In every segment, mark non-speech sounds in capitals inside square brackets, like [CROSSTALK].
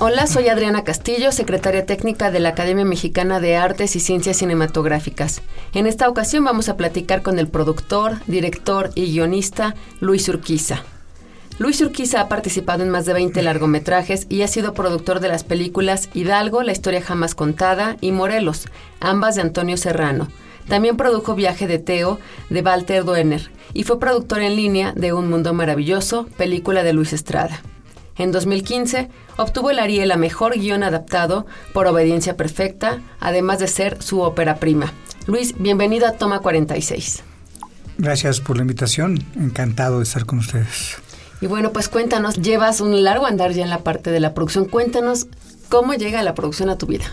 Hola, soy Adriana Castillo, secretaria técnica de la Academia Mexicana de Artes y Ciencias Cinematográficas. En esta ocasión vamos a platicar con el productor, director y guionista Luis Urquiza. Luis Urquiza ha participado en más de 20 largometrajes y ha sido productor de las películas Hidalgo, La historia jamás contada y Morelos, ambas de Antonio Serrano. También produjo Viaje de Teo de Walter Duener y fue productor en línea de Un Mundo Maravilloso, película de Luis Estrada. En 2015 obtuvo el Ariel a Mejor Guión Adaptado por Obediencia Perfecta, además de ser su ópera prima. Luis, bienvenido a Toma 46. Gracias por la invitación, encantado de estar con ustedes. Y bueno, pues cuéntanos, llevas un largo andar ya en la parte de la producción, cuéntanos cómo llega la producción a tu vida.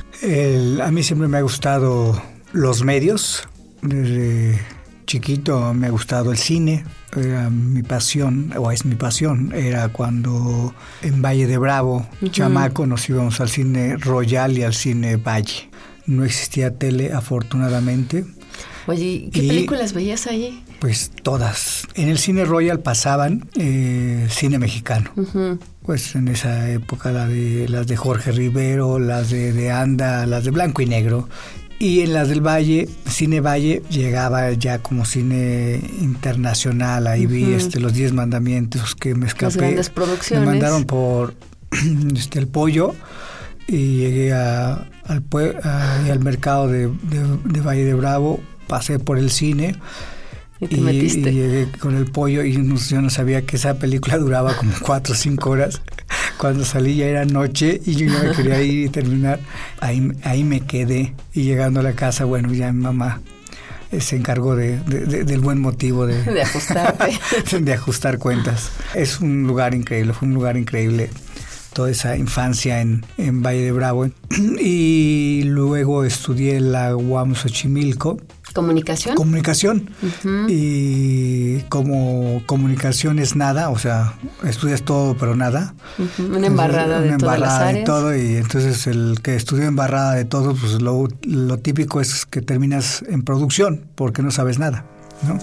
a mí siempre me ha gustado los medios, desde chiquito me ha gustado el cine, era mi pasión, o es mi pasión, era cuando en Valle de Bravo, chamaco, nos íbamos al cine Royal y al cine Valle. No existía tele, afortunadamente. Oye, ¿qué películas veías ahí? Pues todas. En el cine Royal pasaban eh, cine mexicano. Pues en esa época la de, las de Jorge Rivero, las de, de Anda, las de Blanco y Negro. Y en las del Valle, Cine Valle, llegaba ya como cine internacional. Ahí vi este, los Diez Mandamientos que me escapé. Las grandes producciones. Me mandaron por [CLEARS THROAT] este, el pollo y llegué a, al, al mercado de, de, Valle de Bravo, pasé por el cine. Y, te metiste. y llegué con el pollo y yo no sabía que esa película [LAUGHS] duraba como cuatro o cinco horas. Cuando salí ya era noche y yo ya me quería ir y terminar. Ahí, ahí me quedé. Y llegando a la casa, bueno, ya mi mamá eh, se encargó de, del buen motivo de, de ajustarte. [LAUGHS] de ajustar cuentas. Es un lugar increíble, fue un lugar increíble toda esa infancia en, en Valle de Bravo. [CLEARS THROAT] Y luego estudié en la UAM Xochimilco ¿Comunicación? Comunicación. Y como comunicación es nada, o sea, estudias todo pero nada. Una embarrada de todas las áreas. de todo y entonces el que estudió embarrada de todo, pues lo, lo típico es que terminas en producción porque no sabes nada, ¿no?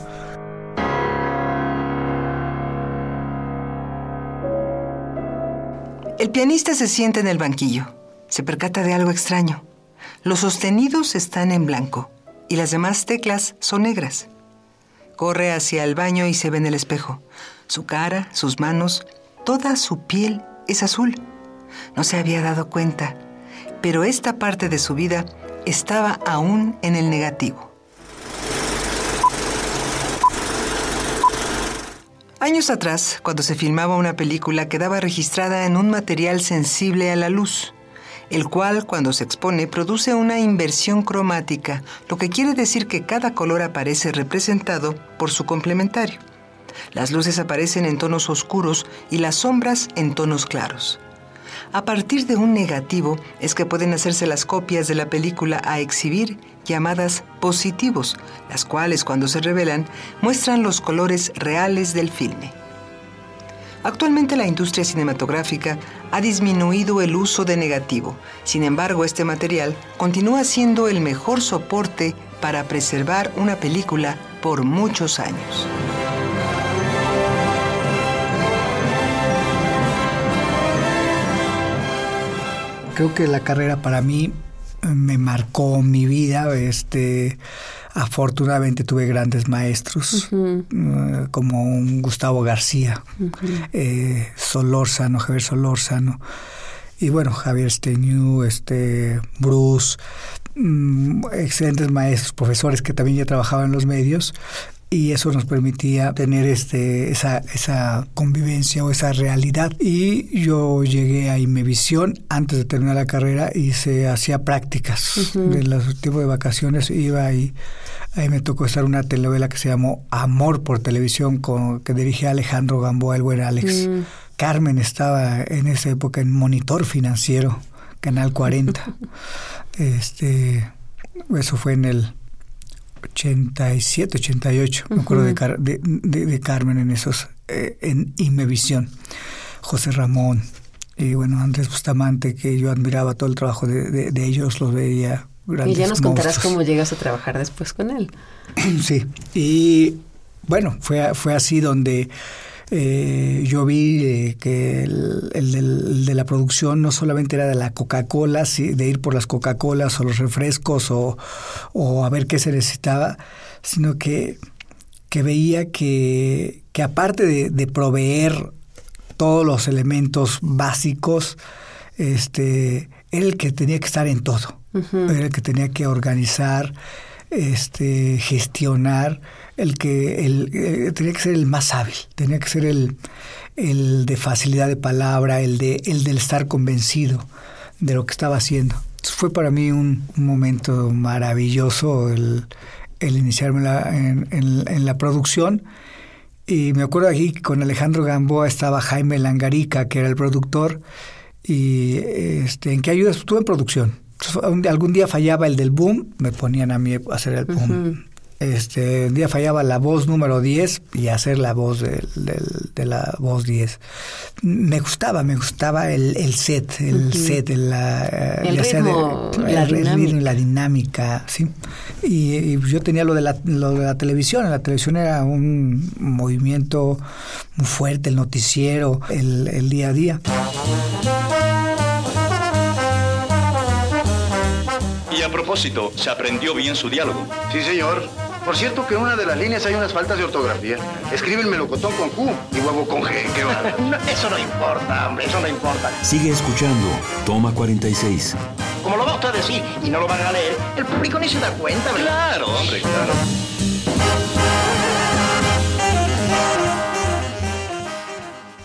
El pianista se sienta en el banquillo. Se percata de algo extraño. Los sostenidos están en blanco y las demás teclas son negras. Corre hacia el baño y se ve en el espejo. Su cara, sus manos, toda su piel es azul. No se había dado cuenta, pero esta parte de su vida estaba aún en el negativo. Años atrás, cuando se filmaba una película, quedaba registrada en un material sensible a la luz el cual cuando se expone produce una inversión cromática, lo que quiere decir que cada color aparece representado por su complementario. Las luces aparecen en tonos oscuros y las sombras en tonos claros. A partir de un negativo es que pueden hacerse las copias de la película a exhibir llamadas positivos, las cuales cuando se revelan muestran los colores reales del filme. Actualmente la industria cinematográfica ha disminuido el uso de negativo. Sin embargo, este material continúa siendo el mejor soporte para preservar una película por muchos años. Creo que la carrera para mí me marcó mi vida. Este, Afortunadamente tuve grandes maestros, eh, como un Gustavo García, eh, Solórzano, Javier Solórzano, y bueno, Javier Steñú, este, Bruce, mm, excelentes maestros, profesores que también ya trabajaban en los medios y eso nos permitía tener este esa, esa convivencia o esa realidad. Y yo llegué a Imevisión antes de terminar la carrera y se hacía prácticas de los tipos de vacaciones. Iba y ahí me tocó estar una telenovela que se llamó Amor por televisión con que dirigía Alejandro Gamboa el buen Alex. Mm. Carmen estaba en esa época en Monitor Financiero Canal 40 [LAUGHS] este eso fue en el 87, 88, me acuerdo de, de, Carmen en esos, eh, en Imevisión, José Ramón y bueno, Andrés Bustamante, que yo admiraba todo el trabajo de, ellos, los veía. Y ya nos contarás cómo llegas a trabajar después con él. [CLEARS THROAT] sí, y bueno, fue, fue así donde eh, yo vi eh, que el, de la producción no solamente era de la Coca-Cola, de ir por las Coca-Colas o los refrescos o, a ver qué se necesitaba, sino que, que veía que, que aparte de, proveer todos los elementos básicos, este, era el que tenía que estar en todo, era el que tenía que organizar, este, gestionar el que el, eh, tenía que ser el más hábil, tenía que ser el, el de facilidad de palabra, el de el del estar convencido de lo que estaba haciendo. fue para mí un, momento maravilloso el, el iniciarme en, en, la producción. Y me acuerdo aquí con Alejandro Gamboa estaba Jaime Langarica, que era el productor. Y este, ¿en qué ayudas? Estuve en producción. Algún día fallaba el del boom, me ponían a mí a hacer el boom este, un día fallaba la voz número 10 y hacer la voz de, la voz 10. Me gustaba, me gustaba el, set, el set, la, el, ritmo, la, dinámica. la dinámica, sí. Y, yo tenía lo de, la, lo de la televisión, la televisión era un movimiento muy fuerte, el noticiero, el, el día a día. Propósito, ¿se aprendió bien su diálogo? Sí, señor. Por cierto que en una de las líneas hay unas faltas de ortografía. Escribe el melocotón con Q y huevo con G. ¿Qué [LAUGHS] va? eso no importa, hombre, eso no importa. Sigue escuchando. Toma 46. Como lo va usted a decir y no lo van a leer, el público ni se da cuenta, ¿verdad? Claro, hombre, claro.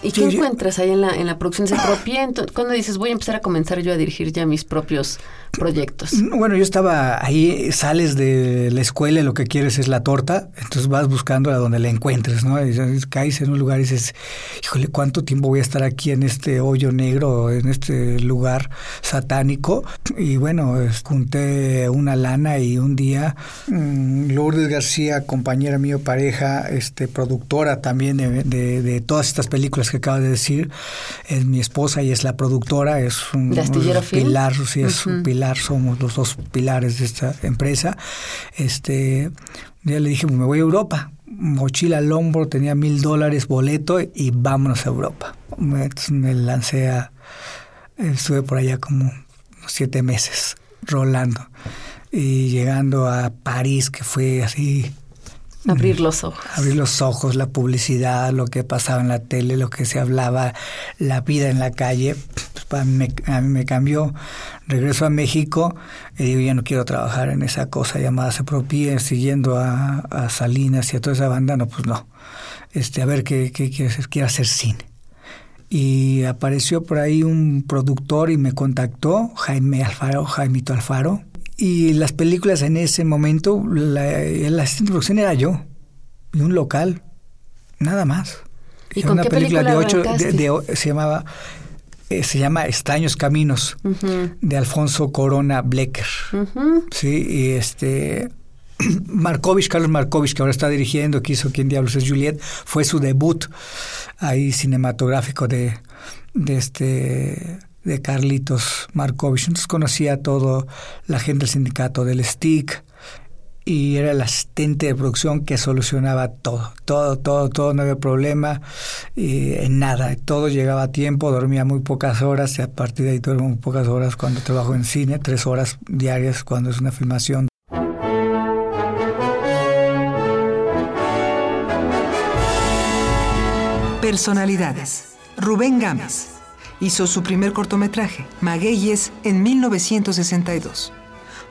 ¿Y qué encuentras ahí en la, en la producción? ¿Se propia? ¿Cuándo dices, voy a empezar a comenzar yo a dirigir ya mis propios proyectos? Bueno, yo estaba ahí, sales de la escuela y lo que quieres es la torta, entonces vas buscando a donde la encuentres, ¿no? Y caes en un lugar y dices, híjole, ¿cuánto tiempo voy a estar aquí en este hoyo negro, en este lugar satánico? Y bueno, junté una lana y un día mm, Lourdes García, compañera mío, pareja, este, productora también de, de, todas estas películas que acabo de decir, es mi esposa y es la productora, es un, pilar, sí, es un pilar somos los dos pilares de esta empresa. Este, ya le dije, me voy a Europa. Mochila al hombro, tenía mil dólares, boleto y vámonos a Europa. Me, me lancé a. Estuve por allá como siete meses rolando y llegando a París, que fue así Abrir los ojos. Abrir los ojos, la publicidad, lo que pasaba en la tele, lo que se hablaba, la vida en la calle. Pues, a, mí me, cambió. Regreso a México y digo, ya no quiero trabajar en esa cosa llamada Se Propie, siguiendo a, Salinas y a toda esa banda. No, pues no. Este, a ver qué, qué quiero hacer. Quiero hacer cine. Y apareció por ahí un productor y me contactó, Jaime Alfaro, Jaimito Alfaro, y las películas en ese momento, la, la asistente de producción era yo, y un local, nada más. ¿Y con una qué película, de ocho, se llamaba eh, se llama Extraños Caminos de Alfonso Corona Blecker. Sí, y este [CLEARS THROAT] Markovich, Carlos Markovich, que ahora está dirigiendo, que hizo Quién Diablos es Juliet, fue su debut ahí cinematográfico de, de este de Carlitos Markovich. Entonces conocía a todo la gente del sindicato del STIC y era el asistente de producción que solucionaba todo, todo, todo, todo, no había problema y en nada, todo llegaba a tiempo, dormía muy pocas horas y a partir de ahí duermo muy pocas horas cuando trabajo en cine, tres horas diarias cuando es una filmación. Personalidades. Rubén Gámez hizo su primer cortometraje, Magueyes, en 1962.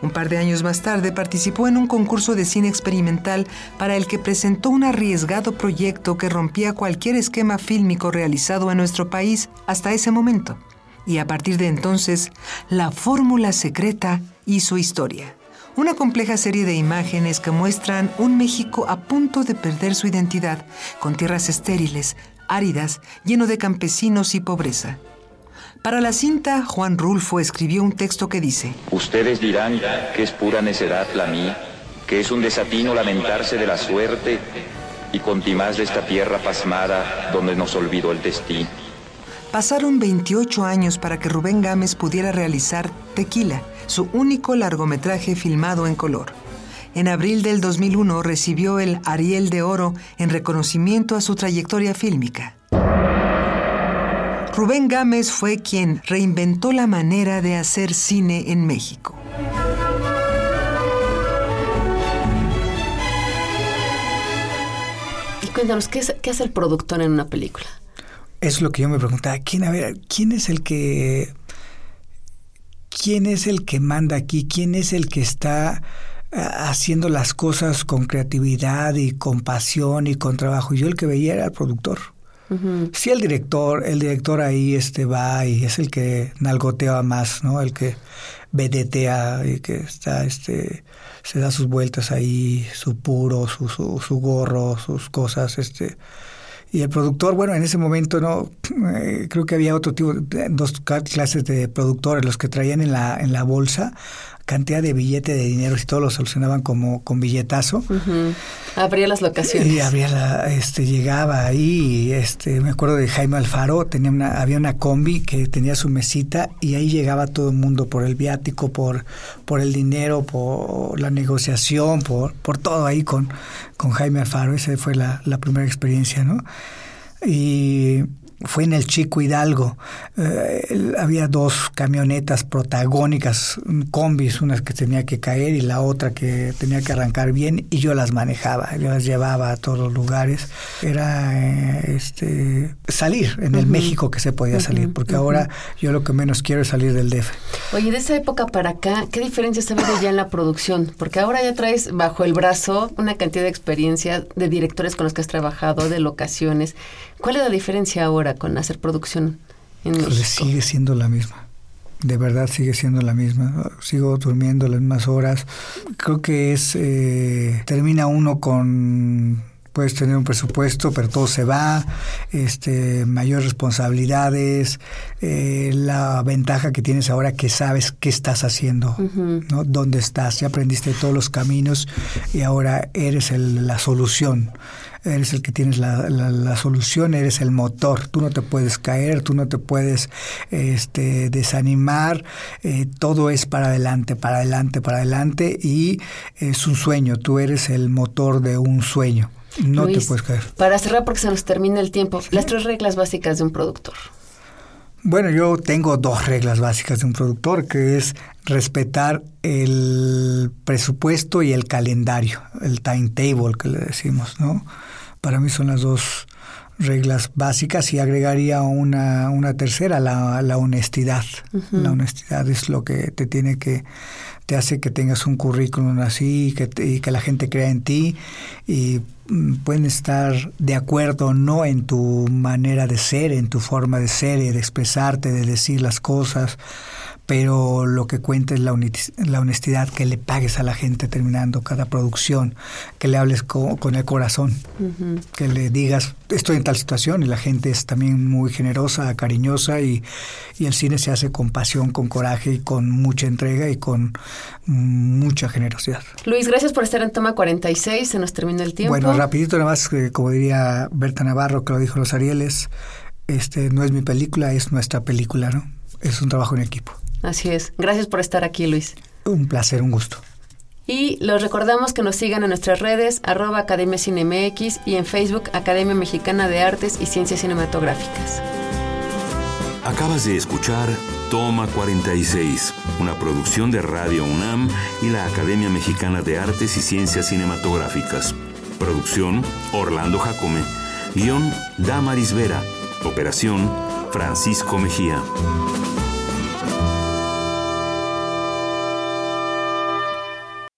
Un par de años más tarde participó en un concurso de cine experimental para el que presentó un arriesgado proyecto que rompía cualquier esquema fílmico realizado en nuestro país hasta ese momento. Y a partir de entonces, la fórmula secreta hizo historia. Una compleja serie de imágenes que muestran un México a punto de perder su identidad, con tierras estériles, áridas, lleno de campesinos y pobreza. Para la cinta, Juan Rulfo escribió un texto que dice, Ustedes dirán que es pura necedad la mía, que es un desatino lamentarse de la suerte y contimás de esta tierra pasmada donde nos olvidó el destino. Pasaron 28 años para que Rubén Gámez pudiera realizar Tequila, su único largometraje filmado en color. En abril del 2001 recibió el Ariel de Oro en reconocimiento a su trayectoria fílmica. Rubén Gámez fue quien reinventó la manera de hacer cine en México. Y cuéntanos, ¿qué, ¿qué hace el productor en una película? Es lo que yo me preguntaba. ¿Quién, a ver, ¿quién es el que quién es el que manda aquí, quién es el que está ah, haciendo las cosas con creatividad y con pasión y con trabajo. Yo el que veía era el productor. Sí, el director, el director ahí este va y es el que nalgotea más, ¿no? El que vedetea y que está, este, se da sus vueltas ahí, su puro, su, su, su gorro, sus cosas, este. Y el productor, bueno, en ese momento no, eh, creo que había otro tipo, dos clases de productores, los que traían en la, en la bolsa cantidad de billete de dinero y todo lo solucionaban como con billetazo. Abría las locaciones. Y abría la, este, llegaba ahí, este, me acuerdo de Jaime Alfaro, tenía una, había una combi que tenía su mesita y ahí llegaba todo el mundo por el viático, por, por el dinero, por la negociación, por, por todo ahí con, con Jaime Alfaro. Esa fue la, la primera experiencia, ¿no? Y fue en el Chico Hidalgo. Eh, había dos camionetas protagónicas, combis, una que tenía que caer y la otra que tenía que arrancar bien y yo las manejaba, yo las llevaba a todos los lugares. Era eh, este salir en el México que se podía salir, porque ahora yo lo que menos quiero es salir del DF. Oye, de esa época para acá, ¿qué diferencias ha habido ya en la producción? Porque ahora ya traes bajo el brazo una cantidad de experiencia de directores con los que has trabajado, de locaciones. ¿Cuál es la diferencia ahora con hacer producción en Pues México? sigue siendo la misma. De verdad sigue siendo la misma. Sigo durmiendo las mismas horas. Creo que es... eh, termina uno con... Puedes tener un presupuesto, pero todo se va, este, mayores responsabilidades, eh, la ventaja que tienes ahora que sabes qué estás haciendo, ¿no? dónde estás, ya aprendiste todos los caminos y ahora eres el- la solución eres el que tienes la, la- la solución, eres el motor, tú no te puedes caer, tú no te puedes este, desanimar, eh, todo es para adelante, para adelante, para adelante y es un sueño, tú eres el motor de un sueño, no Luis, te puedes caer. Para cerrar, porque se nos termina el tiempo, las tres reglas básicas de un productor. Bueno, yo tengo dos reglas básicas de un productor, que es respetar el presupuesto y el calendario, el timetable que le decimos, ¿no? Para mí son las dos reglas básicas y agregaría una, una tercera, la, la honestidad. La honestidad es lo que te tiene que, te hace que tengas un currículum así y que, te- y que la gente crea en ti y mm, pueden estar de acuerdo o no en tu manera de ser, en tu forma de ser y de expresarte, de decir las cosas, pero lo que cuenta es la, honesti- la honestidad, que le pagues a la gente terminando cada producción, que le hables co- con el corazón, que le digas, estoy en tal situación y la gente es también muy generosa, cariñosa y, y el cine se hace con pasión, con coraje y con mucha entrega y con mucha generosidad. Luis, gracias por estar en Toma 46, se nos termina el tiempo. Bueno, rapidito nada más, eh, como diría Berta Navarro, que lo dijo los Arieles, este no es mi película, es nuestra película, ¿no? Es un trabajo en equipo. Así es. Gracias por estar aquí, Luis. Un placer, un gusto. Y los recordamos que nos sigan en nuestras redes, arroba Academia CineMX y en Facebook Academia Mexicana de Artes y Ciencias Cinematográficas. Acabas de escuchar Toma 46, una producción de Radio UNAM y la Academia Mexicana de Artes y Ciencias Cinematográficas. Producción Orlando Jacome. Guión Damaris Vera. Operación Francisco Mejía.